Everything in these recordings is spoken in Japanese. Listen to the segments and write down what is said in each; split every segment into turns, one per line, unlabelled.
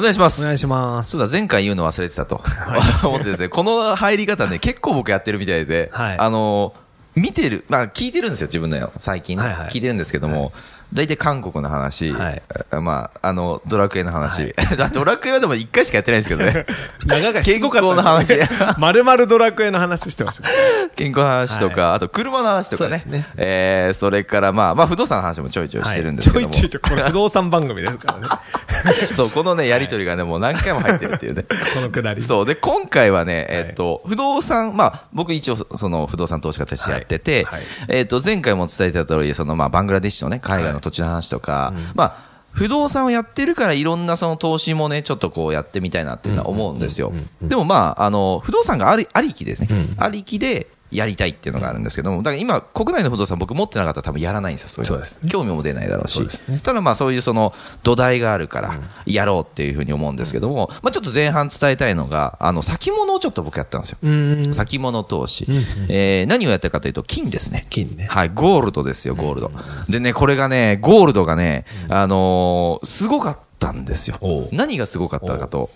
お願いします。
お願いします。
そうだ、前回言うの忘れてたと。思ってですね、この入り方ね、結構僕やってるみたいで、
はい
あの、見てる、まあ聞いてるんですよ、自分のよ。最近ね、
はいはい
聞いてるんですけども、大体韓国の話、
はい
まあ、あの、ドラクエの話。ドラクエはでも一回しかやってないんですけどね。
長が
健康の話。
まるまるドラクエの話してました。
健康の話とか、あと車の話とかね。
そうですね
えーそれからまあ、まあ不動産の話もちょいちょいしてるんですけども。
ちょいちょいと、これ不動産番組ですからね。
そう、このね、やりとりがね、もう何回も入ってるっていうね。
このくだり。
そう。で、今回はね、えっと、不動産、まあ、僕一応、その、不動産投資家としてやってて、
はいはい
えっと、前回も伝えてた通り、その、まあ、バングラディッシュのね、海外の土地の話とか、まあ、不動産をやってるからいろんなその投資もね、ちょっとこうやってみたいなっていうのは思うんですよ。でもまあ、あの、不動産があり、ありきですね。ありきで、やりたいっていうのがあるんですけども、だから今、国内の不動産僕持ってなかったら多分やらないんですよ、そういう興味も出ないだろうし。ただまあそういうその土台があるから、やろうっていうふうに思うんですけども、まあちょっと前半伝えたいのが、あの、先物をちょっと僕やったんですよ。
うん。
先物投資。えー何をやったかというと、金ですね。
金ね。
はい、ゴールドですよ、ゴールド。でね、これがね、ゴールドがね、あのーすごかったんですよ。何がすごかったかと、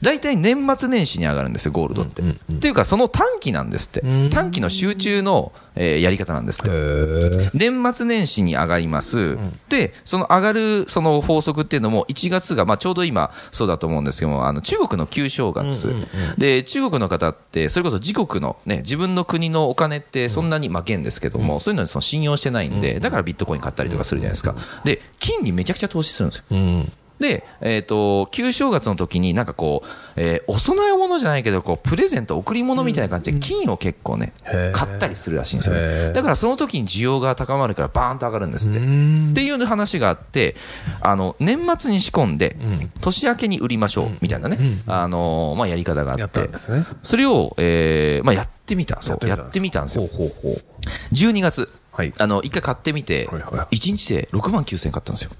大体年末年始に上がるんですよ、ゴールドって。っていうか、その短期なんですって。短期の集中の、えーやり方なんですって。
へ
年末年始に上がります、でその上がるその法則っていうのも、1月が、まあ、ちょうど今、そうだと思うんですけども、あの中国の旧正月、で中国の方って、それこそ自国の、ね、自分の国のお金ってそんなに、まあ、元ですけども、そういうのにその信用してないんで、だからビットコイン買ったりとかするじゃないですか、で金にめちゃくちゃ投資するんですよ。
うん。
で、えっ、と、旧正月の時になんかこう、えーお供え物じゃないけど、こう、プレゼント、贈り物みたいな感じで金を結構ね、
へー
買ったりするらしいんですよ
へ
ね。
ー
だからその時に需要が高まるからバーンと上がるんですって。っていう話があって、あの、年末に仕込んで、年明けに売りましょう、みたいなね、あのーまあ、やり方があ
や
っ
ったんですね。
それを、えーまあ、やってみた。そう、や
やってみたんです
よ。
ほうほうほ
12月。
はい
あの、一回買ってみて
はいはい、
1日で6万9000円買ったんですよ。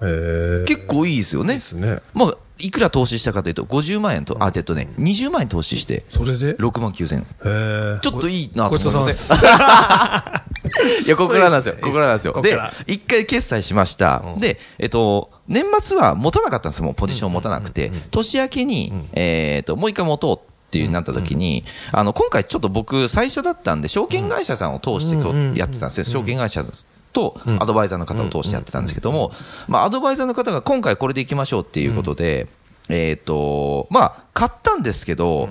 結構いいですよね。
ですね。
まあ、いくら投資したかというと、50万円と、あ、えっとね、20万円投資して、
それで
？6万9000円。ちょっといいなと
ごちそう
思いま
さま
せん
です。
いや、ここからなんですよ。ここからなんですよ。で一回決済しました。で、えっと、年末は持たなかったんですよ。もうポジション持たなくて。年明けに、えっと、もう一回持とう。っていうなった時に、あの、今回ちょっと僕最初だったんで、証券会社さんを通してやってたんですよ。証券会社とアドバイザーの方を通してやってたんですけども、まあ、アドバイザーの方が今回これでいきましょうっていうことで、えっと、まあ、買ったんですけど、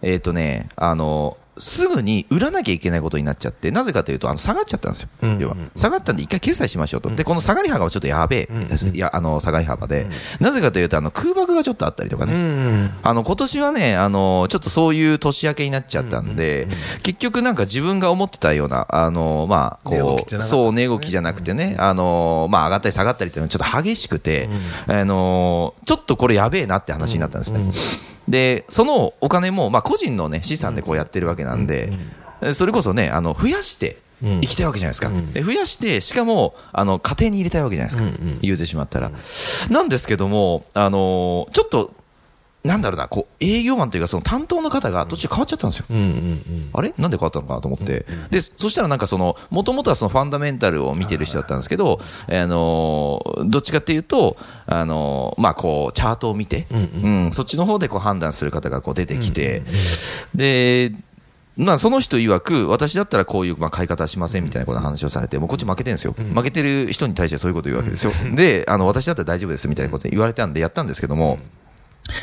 えっとね、あの、すぐに売らなきゃいけないことになっちゃって、なぜかというと、あの下がっちゃったんですよ、要は。下がったんで、一回決済しましょうと、でこの下がり幅はちょっとやべえ。いやあの下がり幅で、なぜかというと、あの空爆がちょっとあったりとかね、
うん。
あの今年はね、あのちょっとそういう年明けになっちゃったんで、結局なんか自分が思ってたような、あのまあ、こう、そう、値動きじゃなくてね、あのまあ、上がったり下がったりっていうのがちょっと激しくて、あのちょっとこれやべえなって話になったんですね。で、そのお金も、まあ、個人のね、資産でこうやってるわけなんで、それこそね、あの、増やして、行きたいわけじゃないですか。で増やして、しかも、あの、家庭に入れたいわけじゃないですか。言うてしまったら。なんですけども、あのちょっと、なんだろうな、こう、営業マンというか、その担当の方が途中変わっちゃったんですよ。
うんうんうん。
あれ？なんで変わったのかなと思って。で、そしたらなんかその、もともとはそのファンダメンタルを見てる人だったんですけど、あのー、どっちかっていうと、あのー、まあこう、チャートを見て、うん、そっちの方でこう判断する方がこう出てきて、で、まあ、その人曰く、私だったらこういうまあ買い方はしませんみたいなことの話をされて、もうこっち負けてるんですよ、負けてる人に対してそういうこと言うわけですよ、であの私だったら大丈夫ですみたいなこと言われたんで、やったんですけども、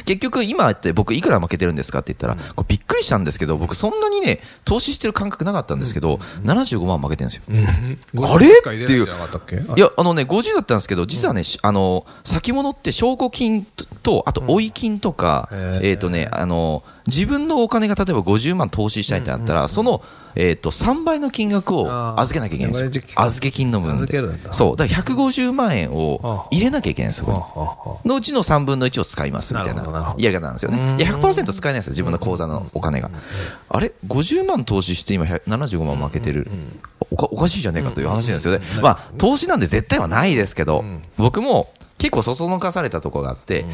結局、今って僕、いくら負けてるんですかって言ったら、これびっくりしたんですけど、僕、そんなにね、投資してる感覚なかったんですけど、75万負けてるんですよ。あれ？っていう。いや、あのね、50だったんですけど、実はね、しあの、先物って証拠金とと、あと、追い金とか、
うん。
えっ、とね、あの、自分のお金が例えば50万投資したいってなったら、その、えっ、と、3倍の金額を預けなきゃいけないんですよ。預け金の分そう。だから150万円を入れなきゃいけないんですよ、のうちの3分の1を使いますみたいなやり方なんですよね。いや、100%使えないんですよ、自分の口座のお金が。あれ ?50 万投資して今100 75万負けてる。おかおかしいじゃねえかという話なんですよね。まあ、投資なんで絶対はないですけど、僕も結構そそのかされたところがあって、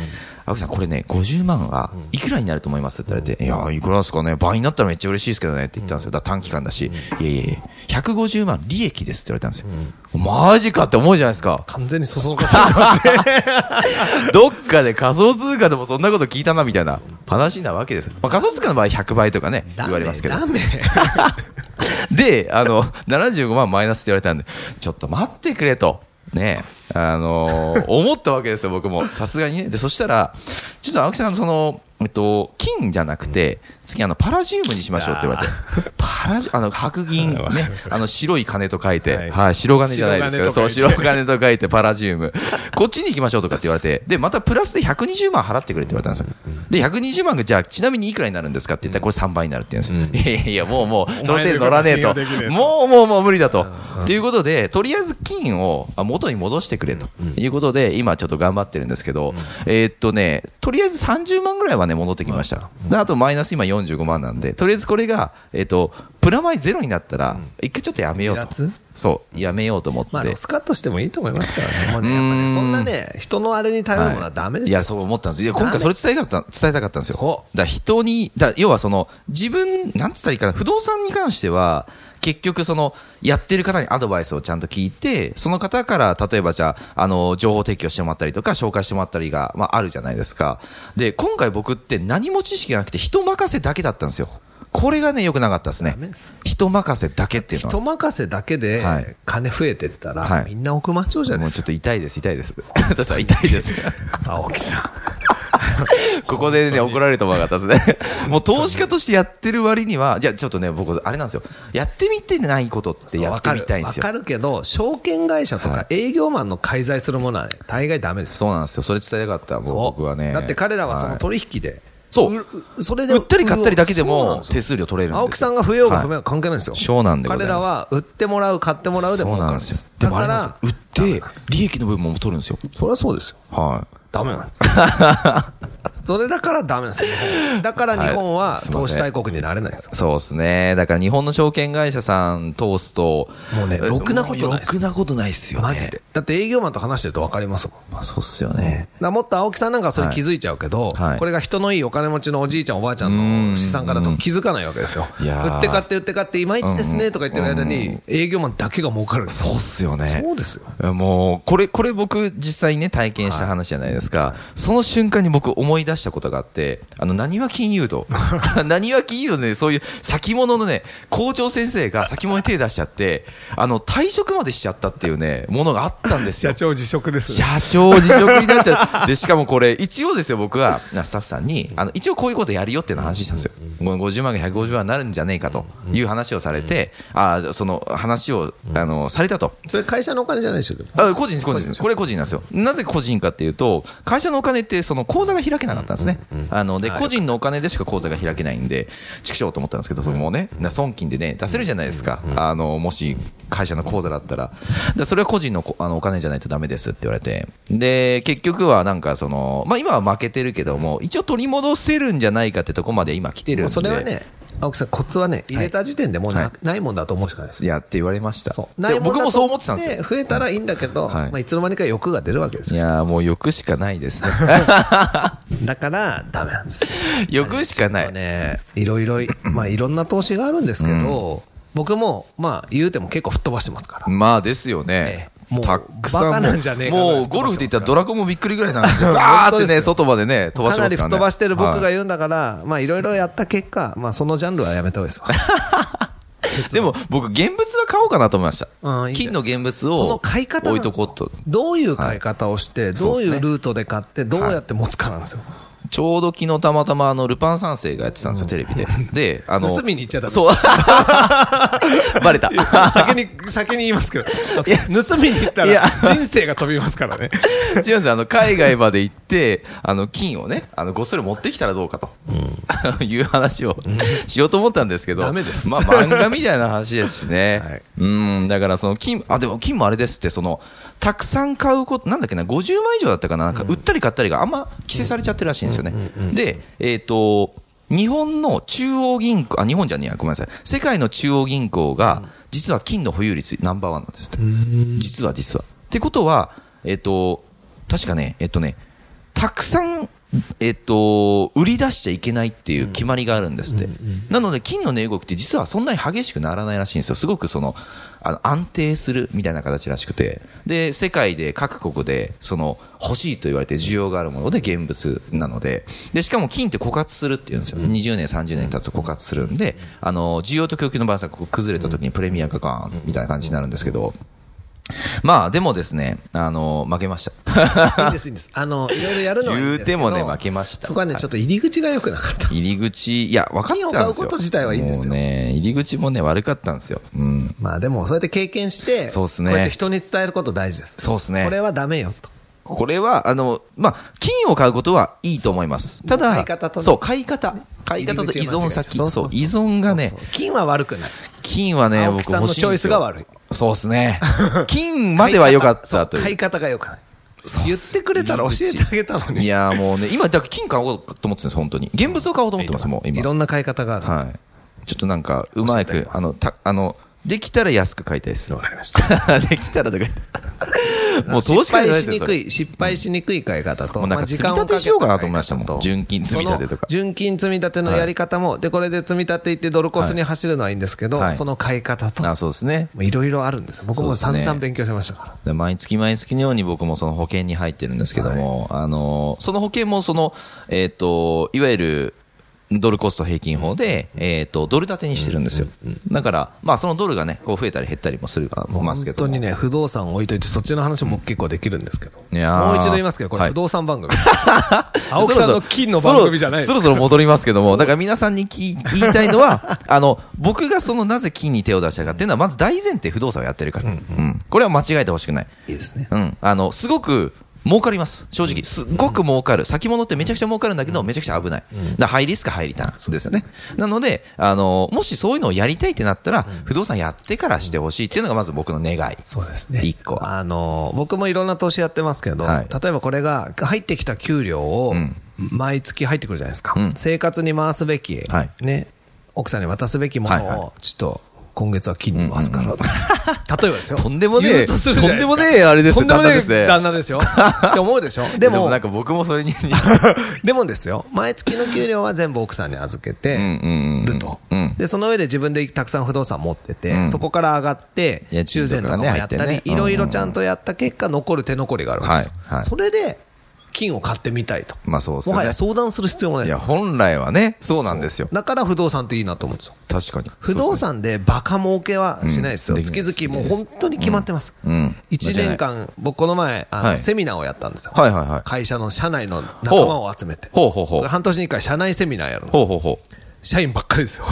青木さん、これね、50万はいくらになると思います？って言われて、いや、いくらですかね、倍になったらめっちゃ嬉しいですけどねって言ったんですよ。だ短期間だし、いやいやいや、150万利益ですって言われたんですよ。マジかって思うじゃないですか。
完全にそそのかされてますね。
どっかで仮想通貨でもそんなこと聞いたなみたいな話なわけです。まあ、仮想通貨の場合100倍とかね、言われますけど。
ダメ。
で、あの、75万マイナスって言われたんで、ちょっと待ってくれと。ねあのー 思ったわけですよ、僕も。さすがにね。で、そしたら、実は青木さん、その、えっと、金じゃなくて、次あの、パラジウムにしましょうって言われて。パラジあの、白銀 ね、あの、白い金と書いて、
はい
はい、白金じゃないですか。そう、
白金
と書いてパラジウム。こっちに行きましょうとかって言われて、で、またプラスで120万払ってくれって言われたんですよ。で、120万がじゃあ、ちなみにいくらになるんですかって言ったら、これ3倍になるって言うんですよ。いやいやいや、もうもう、その程度乗らねえともうもうもう無理だと。ということで、とりあえず金をあ元に戻してくれということで、今ちょっと頑張ってるんですけど、えーっとね、とりあえず30万ぐらいはね、戻ってきました。であとマイナス今45万なんで、とりあえずこれが、えーっと、プラマイゼロになったら、一回ちょっとやめようと。そう、やめようと思って。
まあ、ロスカットしてもいいと思いますからね。もうね、やっぱね、そんなね、人のあれに頼るものはダメですよ。
いや、そう思ったんです。いや、今回それ伝えたかった、伝えたかったんですよ。
そ
だから人に、だ要はその、自分、なんつったらいいかな、不動産に関しては、結局その、やってる方にアドバイスをちゃんと聞いて、その方から、例えばじゃあ、あの、情報提供してもらったりとか、紹介してもらったりが、まあ、あるじゃないですか。で、今回僕って何も知識がなくて、人任せだけだったんですよ。これがね、良くなかったですね。人任せだけっていうのは。
人任せだけ
はい
で金増えてったら、
はい
みんな億万長者
もう
です
ちょっと痛いです、痛いです。痛いです。
青木さん。
ここでね、怒られると思わなかったですね。もう投資家としてやってる割には、じゃあちょっとね、僕、あれなんですよ。やってみてないことってやってみたいんですよ。
わかるけど、証券会社と
は
か営業マンの介在するものはね、大概ダメです。
そうなんですよ。それ伝えたかった、もう
そう
僕はね。
だって彼らはその
い
取引で、
そう
うそれで
売ったり買ったりだけでも手数料取れるんですよ
青木さんが増えようが
はい
増えようが関係ないんですよ。
そうなんで
彼らは売ってもらう、買ってもらうで儲かるんです。
で
だから
売って、利益の部分も取るんですよ。
それはそうですよ。
は
ダメなんです。それだからダメなんです。だから日本は投資大国になれないんです。
そうですね。だから日本の証券会社さん通すと、
もうね
え
ろくなことないです
ろくなことないっすよね。
マジで。。だって営業マンと話してると分かりますもん。
まあそうっすよね。
だもっと青木さんなんかはそれ気づいちゃうけど、
はい
これが人のいいお金持ちのおじいちゃん、おばあちゃんの資産からだと気づかないわけですよ。売って買って売って買って、いまいちですねとか言ってる間に、営業マンだけが儲かる
そうっすよね。
そうですよ。
もう、これ、これ僕実際にね、体験した話じゃないですか。その瞬間に僕思い出したことがあって、あの、何は金融道。何は金融道でね、そういう先物のね、校長先生が先物に手出しちゃって、あの、退職までしちゃったっていうね、ものがあったんですよ。
長辞職です
社長辞職になっちゃう。で、しかもこれ、一応ですよ、僕は、スタッフさんに、あの、一応こういうことやるよっていうの話したんですよ。50万が150万になるんじゃねえかという話をされて、あその話を、あの、されたと。
それ会社のお金じゃないでしょ、
あ個人です、個人です。これ個人なんですよ。なぜ個人かっていうと、会社のお金って、その口座が開けなかったんですね。あの、で、個人のお金でしか口座が開けないんで、畜生と思ったんですけど、それもね、な損金でね、出せるじゃないですか。あの、もし、会社の口座だったら。で、それは個人のこあのお金じゃないとダメですって言われて。で、結局はなんかその、まあ今は負けてるけども、一応取り戻せるんじゃないかってとこまで今来てるんで。
それはね、青木さん、コツはね、入れた時点でもうな,、
はい
ないもんだと思うしかないです。
いやって言われました。
そう
で僕もそう思ってたんですよ。
増えたらいいんだけど、まあ、いつの間にか欲が出るわけですよ。
いやーもう欲しかないですね。
だから、ダメなんです。
欲しかない。
ね、いろいろ、まあ、いろんな投資があるんですけど、僕も、まあ、言うても結構吹っ飛ばしてますから。
まあですよね。
もう
たくさんもうゴルフって言ったらドラコンもびっくりぐらいなんで、わーってね、外までね、飛ばし
かなり吹っ
ますからね。
飛ばしてる僕が
はい
言うんだから、まあ、いろいろやった結果、まあ、そのジャンルはやめた方がいいですわ。
でも僕、現物は買おうかなと思いました
うんい。い
金の現物
その
を
買い方な
置いとこうと。
どういう買い方をして、どういうルートで買って、どうやって持つかなんですよ。
ちょうど昨日たまたまあのルパン三世がやってたんですよ、テレビで。で、あの、
盗みに行っちゃダメ
そう。バレた。
先に、先に言いますけど、盗みに行ったら人生が飛びますからね。
違うんですよ。あの、海外まで行って、あの、金をね、あの、ごっそり持ってきたらどうかと、いう話をしようと思ったんですけど、
ダメです。
まあ、漫画みたいな話ですしね。
はい。
うん、だからその金、あ、でも金もあれですって、その、たくさん買うこと、なんだっけな、50万以上だったかな、なんか、売ったり買ったりがあんま規制されちゃってるらしいんですよね。で、えっ、と、日本の中央銀行、あ、日本じゃねえや、ごめんなさい。世界の中央銀行が、実は金の保有率ナンバーワンなんですって。実は実は。ってことは、えっ、と、確かね、えっ、とね、たくさん、えっ、と、売り出しちゃいけないっていう決まりがあるんですって。なので、金の値動きって実はそんなに激しくならないらしいんですよ。すごくその、あの安定するみたいな形らしくて。で、世界で各国で、その、欲しいと言われて需要があるもので現物なので、で、しかも金って枯渇するっていうんですよ。20年、30年経つと枯渇するんで、あの、需要と供給のバランスが崩れた時にプレミアがガーンみたいな感じになるんですけど、まあ、でもですね、あの、負けました。
いいです、いいんです。あの、いろいろやるのはいいんですけど
言うてもね負けました
そこはね、ちょっと入り口が良くなかった。
入り口、いや、分かってたんですよ。
金を買うこと自体はいいんですよ
もうね、入り口もね、悪かったんですよ。うん。
まあでも、そうやって経験して、
そうっすね
こうやって人に伝えること大事です。
そうっすね
これはダメよと。
これは、あの、まあ、金を買うことはいいと思います。ただ、
買い方とね
そう、買い方。買い方と依存先。そう、依存がね
金は悪くない。
金はね、僕
さんのチョイ
欲しいんですよ
スが悪い。
そうですね。金までは良かったという。
買い方が良くない。言ってくれたら教えてあげたのに。
いや、もうね、今、だから金買おうと思ってるんです、本当に。現物を買おうと思ってます、もう、今。
いろんな買い方がある。
はい。ちょっとなんか、うまく、あの、た、あの、できたら安く買いたいです。
わかりました。
できたらとか言って。もう投資
失
家
しにくい、失敗しにくい買い方と、
もうなんか
まあ
積み立てしようかなと思いましたもん純金積み立てとか
純金積み立てのやり方も、で、これで積み立ていってドルコスに走るのはいいんですけど、
はい
その買い方と、
あ、そうですね。
いろいろあるんですよ。僕も散々勉強しましたから。
で毎月毎月のように僕もその保険に入ってるんですけども、あの、その保険もその、えっ、と、いわゆる、ドルコスト平均法で、えっ、と、ドル建てにしてるんですよ。だから、まあそのドルがね、こう増えたり減ったりもするかもますけども。
本当にね、不動産置いといて、そっちの話も結構できるんですけど。
いやー
もう一度言いますけど、これ
はい
不動産番組。青木さんの金の番組じゃないです
そろそろ戻りますけども、だから皆さんに聞い言いたいのは、あの、僕がそのなぜ金に手を出したかっていうのは、まず大前提不動産をやってるから。うん。これは間違えてほしくない。
いいですね。
うん。あの、すごく、儲かります。正直。すっごく儲かる。先物ってめちゃくちゃ儲かるんだけど、めちゃくちゃ危ない。だハイリスク、ハイリターンですよね。なので、あの、もしそういうのをやりたいってなったら、不動産やってからしてほしいっていうのがまず僕の願い。
そうですね。
一個は
あの、僕もいろんな投資やってますけど、
はい
例えばこれが入ってきた給料を
ん
毎月入ってくるじゃないですか。
うん
生活に回すべき、
はい
ね、奥さんに渡すべきものを、ちょっと、今月は金に回すから。例えばですよ。
とんでもねえ。
と
とんでもねえあれですね
とんでもねえ
旦那です
よ。って思うでしょ？でも、
なんか僕もそれに、
でもですよ、毎月の給料は全部奥さんに預けて
うんうんうん
ると。
うん。
で、その上で自分でたくさん不動産持ってて、
うん。
そこから上がって修繕とかもやったり、いろいろちゃんとやった結果、残る手残りがあるわけですよ。
はいはい。
それで、金を買ってみたいと。
まあそうですよね
もはや。相談する必要もない
いや、
ですよ。
本来はね、そうなんですよ。
だから不動産っていいなと思うんですよ。
確かに。
不動産でバカ儲けはしないですよ。
うんできない
月々もう本当に決まってます。
うん。
1年間、僕この前、あの
はい
セミナーをやったんですよ。
はいはいはい
会社の社内の仲間を集めて。
ほうほうほう
これ半年に1回社内セミナーやるんですよ
ほうほうほ
社員ばっかりですよ。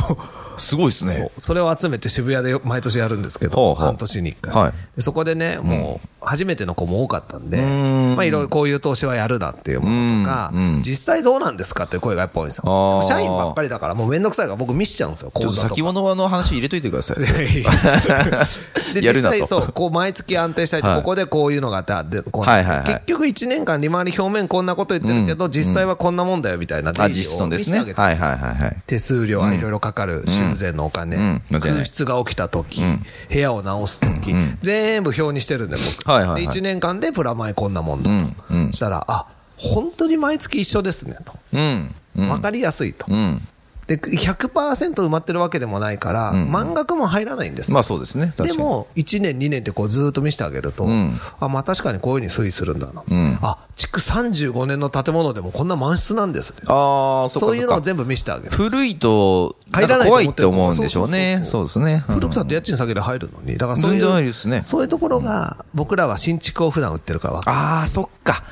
う。すごいです
そ
ね
う。それを集めて渋谷で毎年やるんですけど、
ほうほう。
半年に1回、
はい。
でそこでね、もう初めての子も多かったんで、
ん。
まあいろいろこういう投資はやるなっていうものとか実際どうなんですかっていう声がやっぱ多いんです
あ
よ。
ー。
社員ばっかりだからもうめんどくさいから僕見しちゃうんですよ、
ちょっと先物の話入れといてください。
で実際そう、こう毎月安定したいと、
はい。
ここでこういうのがあってこう
はいはいはい。
結局1年間利回り表面こんなこと言ってるけど、実際はこんなもんだよみたいな
あ、
デーを見せてあげ。て
ねはいはいはい。
手数料はいろいろかかる修繕のお金、空室が起きた時、
ん。
部屋を直す時、
ん。
全部表にしてるんで僕、
はいはいはい。
で1年間でプラマイこんなもんだと、したらあ本当に毎月一緒ですねと、
うん。うん。
分かりやすいと、
うん。
で、100%埋まってるわけでもないから、
うん
満額も入らないんですよ
まあそうですね。
でも、1年、2年ってこうずーっと見せてあげると、
うん
あ、まあ確かにこういうふうに推移するんだな。
うん
あ、築35年の建物でもこんな満室なんですね。
ああ、そそ
ういうのを全部見せてあげる。
古いと、
入らないと
怖いって
思
うんでしょうね。
そ
そうですね。うん
古くたって家賃下げで入るのに、だからそういう、ういうところが、僕らは新築を普段売ってるから分かる
ああ、そっか。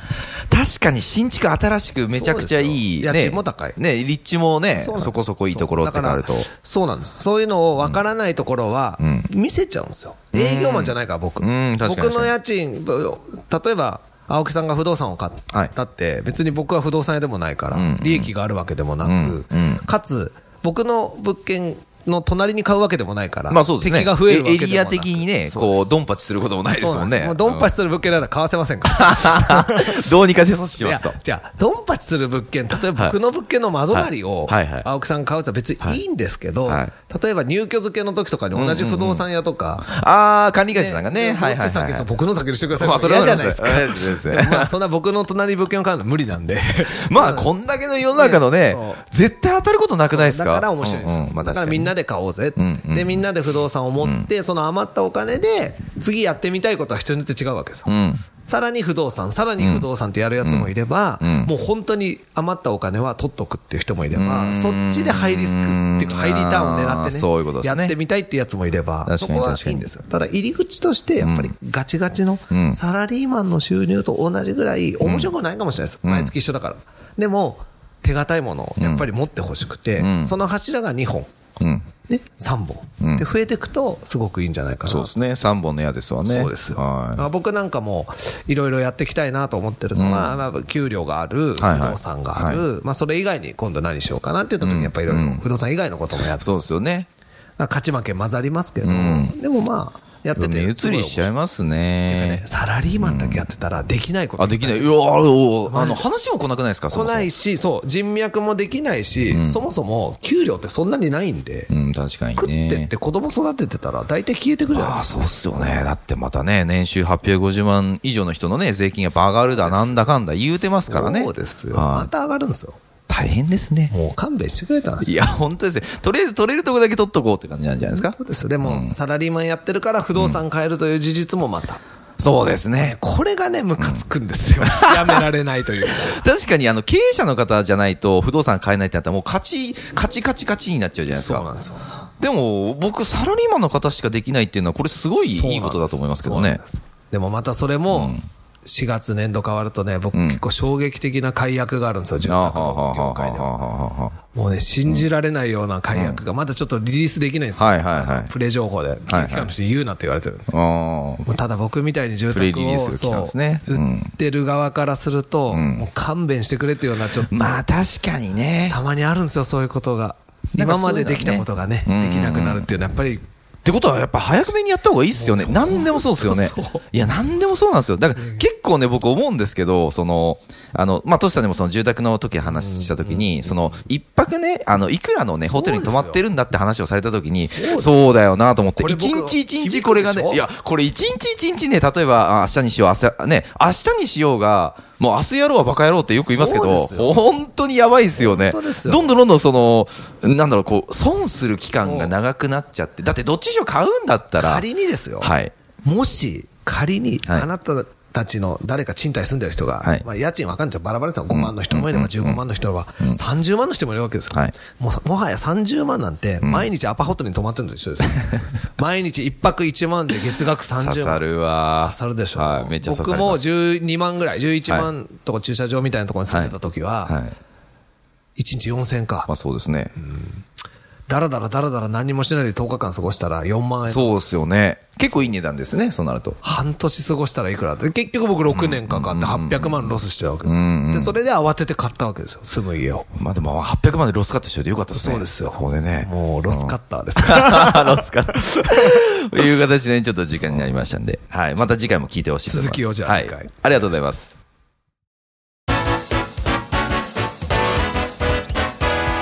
確かに新築新しくめちゃくちゃいい。ね
家賃も高い
ね、立地もね、
そうなんです
そこそこいいところってなると
そう。なんです。そういうのを分からないところは
ん、
見せちゃうんですよ。営業マンじゃないから、僕。
うん
僕の家賃、例えば、青木さんが不動産を買ったって、別に僕は不動産屋でもないから
ん、
利益があるわけでもな
うんうん
く、かつ、僕の物件の隣に買うわけでもないから、
まあそうですね。
敵が増えるわけでも
エリア的にね、こう、ドンパチすることもないですもんね。
もうドンパチする物件なら買わせませんから。
う んどうにかせ阻止しますと。
じゃあ、ドンパチする物件、例えば僕の物件の窓なりを青木さんが買うとは別にい。いんですけど、
はい。
例えば入居付けの時とかに同じ不動産屋とか、
ああ、管理会社さんがね、
ね
はいはいはい。
僕の先にしてください。
まあそれは
嫌じゃないです。か。まあそんな僕の隣に物件を買うの無理なんで。
まあ、こんだけの世の中のね 絶対当たることなくないですか？
だから面白いですよ。だからみんなで買おうぜっつって、で、みんなで不動産を持って、その余ったお金で、次やってみたいことは人によって違うわけですよ。
うん。
さらに不動産、さらに不動産ってやるやつもいれば、もう本当に余ったお金は取っとくっていう人もいれ
う
ば、
ん。
そっちでハイリスクっていうか、ハイリターンを狙ってね、やってみたいっていうやつもいれば、そこはいいんですよ。ただ入り口として、やっぱりガチガチの
うん。
サラリーマンの収入と同じぐらい面白くないかもしれないです。
うん。
毎月一緒だから。でも、手堅いものをやっぱり持ってほしくて、
うん。
その柱が2本。
うん。
ね、3本、
うん。
で増えていくとすごくいいんじゃないかな。
そうですね。3本の矢ですわね。
そうですよ、
は
あ僕なんかもいろいろやっていきたいなと思ってるのは、まあ、給料がある、不
はいはい。
動産がある、まあ、それ以外に今度何しようかなって言った時に、やっぱりいろいろ
うん。
不動産以外のこともやって、
い。そうですよね。
まあ勝ち負け混ざりますけど、
ん。
でもまあ、やってて、
目移りしちゃいます
ね
ね。
サラリーマンだけやってたらできないこと
あ、できない。いや、あの、話も来なくないですか
来ないし、そう、人脈もできないし、
ん
そもそも給料ってそんなにないんで、
うん、確かに
食って
ね
っ。て子供育ててたら大体消えてくじゃない
ああ、
ですか。
そうっすよね。だってまたね、年収850万以上の人のね、税金やっぱ上がるだなんだかんだ言うてますからね。
そうですよ。
はい
また上がるんですよ。
大変ですね。
もう勘弁してくれたんですよ
いや、本当ですね。とりあえず取れるとこだけ取っとこうって感じなんじゃないですか？
そうです。でも、サラリーマンやってるから不動産買えるという事実もまた。
そうですね。
これがね、ムカつくんですよ。やめられないというか。
確かにあの経営者の方じゃないと不動産買えないってなったらもう勝ち、勝ち勝ち勝ちになっちゃうじゃないですか。
そうなんですよ。
でも僕サラリーマンの方しかできないっていうのはこれすごいいいことだと思いますけどね
で。す。でもまたそれも、4月年度変わるとね、僕
うん。
結構衝撃的な解約があるんですよ、住宅の業界でもうね、信じられないような解約が、まだちょっとリリースできないんですよ。プレ情報で、
はい
機関の人に言うなって言われてる。ただ僕みたいに住宅をそう
うん
売ってる側からすると、
ん。
もう勘弁してくれっていうような、ちょっと、
まあ確かにね。
たまにあるんですよ、そういうことが。今までできたことがね、
うん。
できなくなるっていうのは、やっぱり、
ってことはやっぱ早くめにやった方がいいっすよね。何でもそうですよね。いや、何でもそうなんですよ。だから結構ね、僕思うんですけど、その、あの、まあ、トシさんにもその住宅の時話した時に、その、一泊ね、あの、いくらのね、ホテルに泊まってるんだって話をされた時に、そうだよなと思って、一日一日これがねいや、これ一日一日ね、例えば、あ明日にしよう、明日、ね、明日にしようが、もう明日やろうはバカ野郎ってよく言いますけど、本当にやばいですよね。どんどんどんどんその、なんだろう、こう、損する期間が長くなっちゃって、だってどっちにしろ買うんだったら、
仮にですよ、
はい。
もし仮に
はい。
あなたたちの誰か賃貸住んでる人が、
はい。
まあ、家賃わかんないですよ。バラバラですよ、5万の人。もいれば15万の人は、30万の人もいるわけですよ、
はい。
もうもはや30万なんて、毎日アパホテルに泊まってるのと一緒ですよ、毎日1泊1万で月額30万。
刺さるわ。
刺さるでしょ、
はい、めっちゃ
僕も
ります。
12万ぐらい、11万とか駐車場みたいなところに住んでた時は、
はい。
1日4000円か。
ま、あそうですね。
だらだらだらだら何もしないで10日間過ごしたら4万円、
そうですよね。結構いい値段ですね、そうなると。
半年過ごしたらいくらで結局僕6年かかって800万ロスしてるわけですよ、
うんうん
でそれで慌てて買ったわけですよ、住む家を。
まあでも800万でロスカットしといてよかったですね。
そうですよ
そこでね。
もうロスカッターですから。
ロスカット。と いう形でねちょっと時間になりましたんで、はい。また次回も聞いてほしいと思います。
続きをじゃあ次回
はい。ありがとうございます。